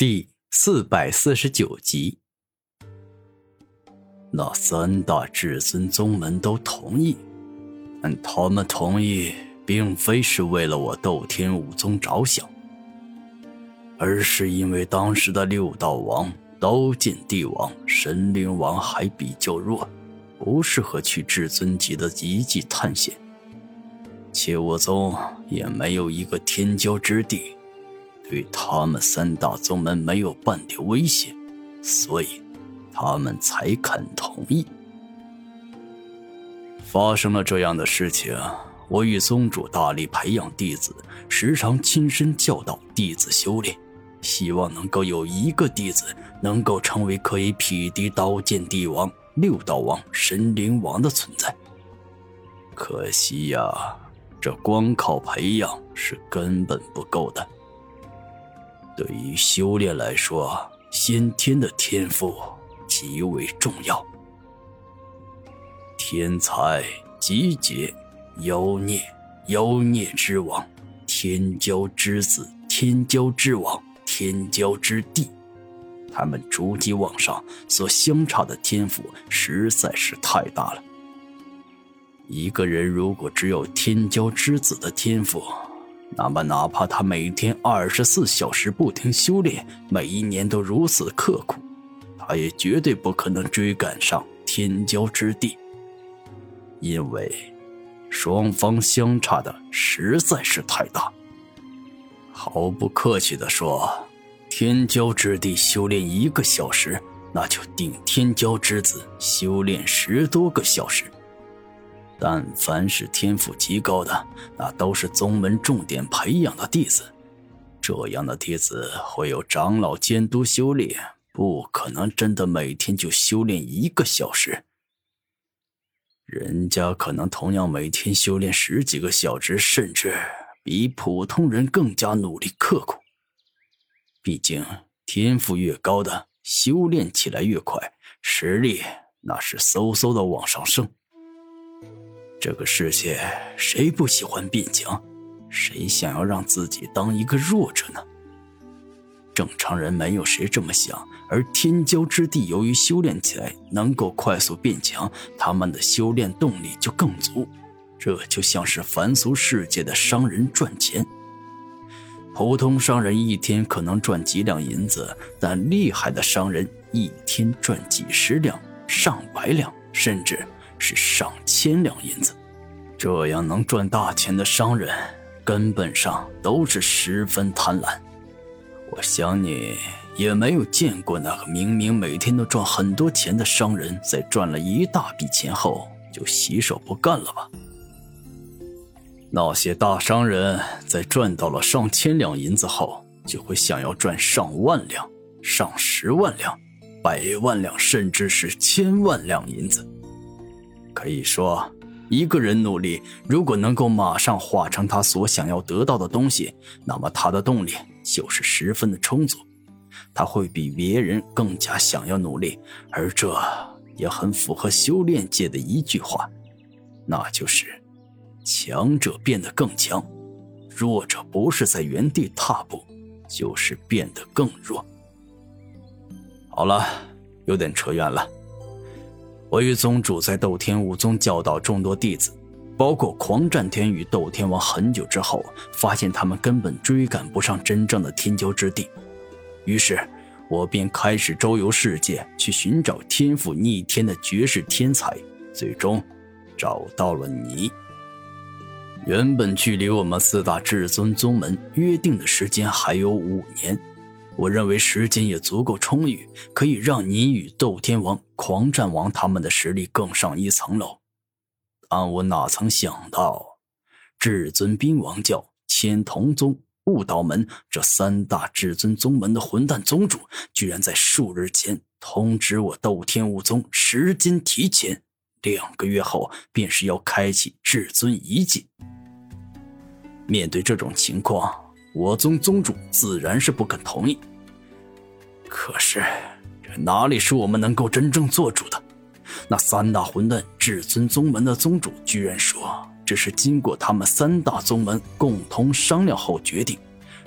第四百四十九集，那三大至尊宗门都同意，但他们同意，并非是为了我斗天武宗着想，而是因为当时的六道王刀剑帝王、神灵王还比较弱，不适合去至尊级的遗迹探险，且我宗也没有一个天骄之地。对他们三大宗门没有半点威胁，所以他们才肯同意。发生了这样的事情，我与宗主大力培养弟子，时常亲身教导弟子修炼，希望能够有一个弟子能够成为可以匹敌刀剑帝王、六道王、神灵王的存在。可惜呀，这光靠培养是根本不够的。对于修炼来说，先天的天赋极为重要。天才、集结、妖孽、妖孽之王、天骄之子、天骄之王、天骄之帝，他们逐级往上所相差的天赋实在是太大了。一个人如果只有天骄之子的天赋，那么，哪怕他每天二十四小时不停修炼，每一年都如此刻苦，他也绝对不可能追赶上天骄之地，因为双方相差的实在是太大。毫不客气地说，天骄之地修炼一个小时，那就顶天骄之子修炼十多个小时。但凡是天赋极高的，那都是宗门重点培养的弟子。这样的弟子会有长老监督修炼，不可能真的每天就修炼一个小时。人家可能同样每天修炼十几个小时，甚至比普通人更加努力刻苦。毕竟天赋越高的，修炼起来越快，实力那是嗖嗖的往上升。这个世界谁不喜欢变强？谁想要让自己当一个弱者呢？正常人没有谁这么想。而天骄之地由于修炼起来能够快速变强，他们的修炼动力就更足。这就像是凡俗世界的商人赚钱。普通商人一天可能赚几两银子，但厉害的商人一天赚几十两、上百两，甚至……是上千两银子，这样能赚大钱的商人，根本上都是十分贪婪。我想你也没有见过那个明明每天都赚很多钱的商人，在赚了一大笔钱后就洗手不干了吧？那些大商人在赚到了上千两银子后，就会想要赚上万两、上十万两、百万两，甚至是千万两银子。可以说，一个人努力，如果能够马上化成他所想要得到的东西，那么他的动力就是十分的充足，他会比别人更加想要努力，而这也很符合修炼界的一句话，那就是“强者变得更强，弱者不是在原地踏步，就是变得更弱。”好了，有点扯远了。我与宗主在斗天武宗教导众多弟子，包括狂战天与斗天王。很久之后，发现他们根本追赶不上真正的天骄之地，于是我便开始周游世界，去寻找天赋逆天的绝世天才。最终，找到了你。原本距离我们四大至尊宗门约定的时间还有五年。我认为时间也足够充裕，可以让你与斗天王、狂战王他们的实力更上一层楼。但我哪曾想到，至尊兵王教、千瞳宗、悟道门这三大至尊宗门的混蛋宗主，居然在数日前通知我斗天武宗时间提前两个月后，便是要开启至尊遗迹。面对这种情况。我宗宗主自然是不肯同意。可是，这哪里是我们能够真正做主的？那三大混蛋至尊宗门的宗主居然说，这是经过他们三大宗门共同商量后决定，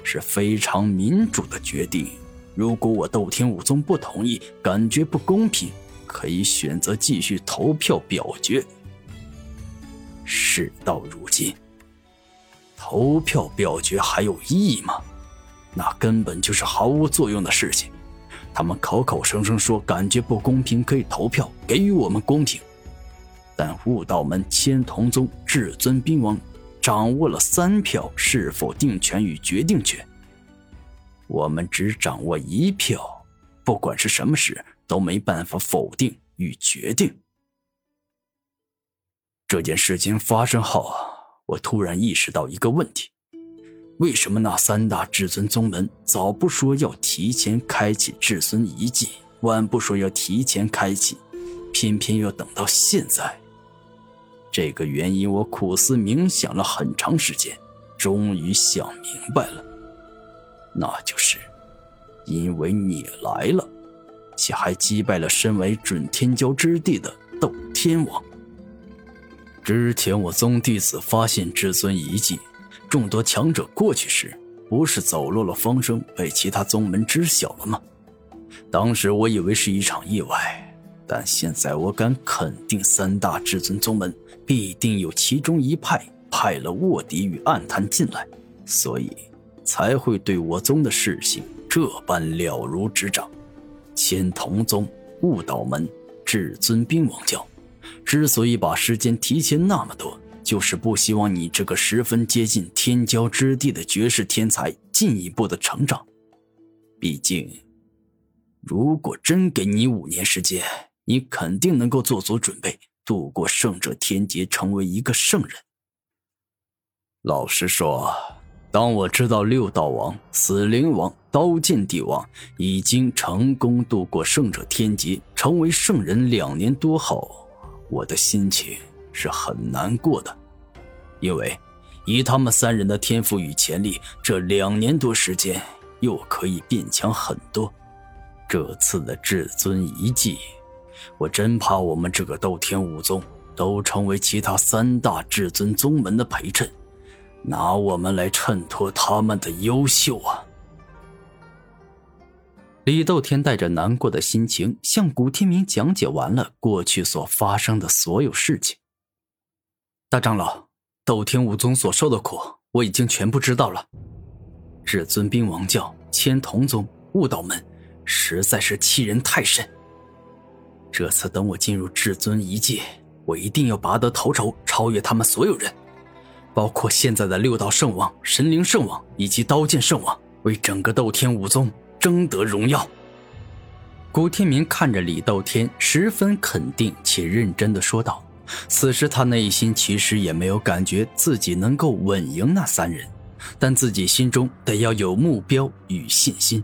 是非常民主的决定。如果我斗天武宗不同意，感觉不公平，可以选择继续投票表决。事到如今，投票表决还有意义吗？那根本就是毫无作用的事情。他们口口声声说感觉不公平可以投票给予我们公平，但悟道门千童宗至尊兵王掌握了三票是否定权与决定权。我们只掌握一票，不管是什么事都没办法否定与决定。这件事情发生后，我突然意识到一个问题：为什么那三大至尊宗门早不说要提前开启至尊遗迹，晚不说要提前开启，偏偏要等到现在？这个原因我苦思冥想了很长时间，终于想明白了。那就是，因为你来了，且还击败了身为准天骄之地的斗天王。之前我宗弟子发现至尊遗迹，众多强者过去时，不是走漏了风声，被其他宗门知晓了吗？当时我以为是一场意外，但现在我敢肯定，三大至尊宗门必定有其中一派派了卧底与暗探进来，所以。才会对我宗的事情这般了如指掌。千童宗、悟道门、至尊兵王教，之所以把时间提前那么多，就是不希望你这个十分接近天骄之地的绝世天才进一步的成长。毕竟，如果真给你五年时间，你肯定能够做足准备，度过圣者天劫，成为一个圣人。老实说。当我知道六道王、死灵王、刀剑帝王已经成功度过圣者天劫，成为圣人两年多后，我的心情是很难过的，因为以他们三人的天赋与潜力，这两年多时间又可以变强很多。这次的至尊遗迹，我真怕我们这个斗天武宗都成为其他三大至尊宗门的陪衬。拿我们来衬托他们的优秀啊！李斗天带着难过的心情向古天明讲解完了过去所发生的所有事情。大长老，斗天武宗所受的苦，我已经全部知道了。至尊兵王教、千童宗、悟道门，实在是欺人太甚。这次等我进入至尊一界，我一定要拔得头筹，超越他们所有人。包括现在的六道圣王、神灵圣王以及刀剑圣王，为整个斗天武宗争得荣耀。古天明看着李斗天，十分肯定且认真的说道。此时他内心其实也没有感觉自己能够稳赢那三人，但自己心中得要有目标与信心。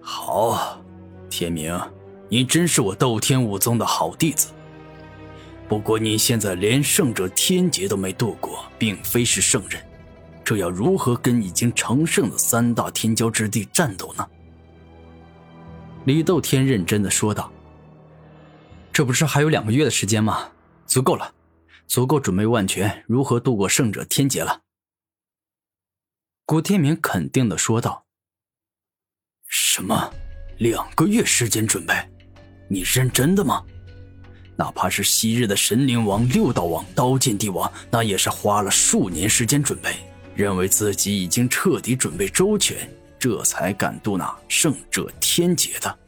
好，天明，你真是我斗天武宗的好弟子。不过你现在连圣者天劫都没度过，并非是圣人，这要如何跟已经成圣的三大天骄之地战斗呢？李斗天认真的说道：“这不是还有两个月的时间吗？足够了，足够准备万全如何度过圣者天劫了。”古天明肯定的说道：“什么？两个月时间准备？你认真的吗？”哪怕是昔日的神灵王、六道王、刀剑帝王，那也是花了数年时间准备，认为自己已经彻底准备周全，这才敢渡那圣者天劫的。